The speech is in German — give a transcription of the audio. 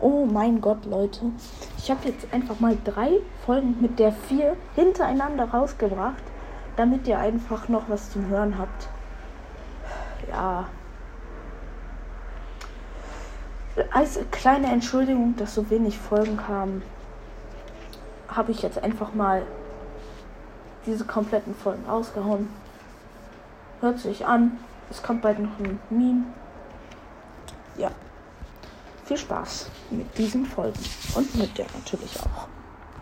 Oh mein Gott, Leute. Ich habe jetzt einfach mal drei Folgen mit der vier hintereinander rausgebracht, damit ihr einfach noch was zum Hören habt. Ja. Als kleine Entschuldigung, dass so wenig Folgen kamen, habe ich jetzt einfach mal diese kompletten Folgen rausgehauen. Hört sich an. Es kommt bald noch ein Meme. Ja. Viel Spaß mit diesen Folgen und mit der natürlich auch.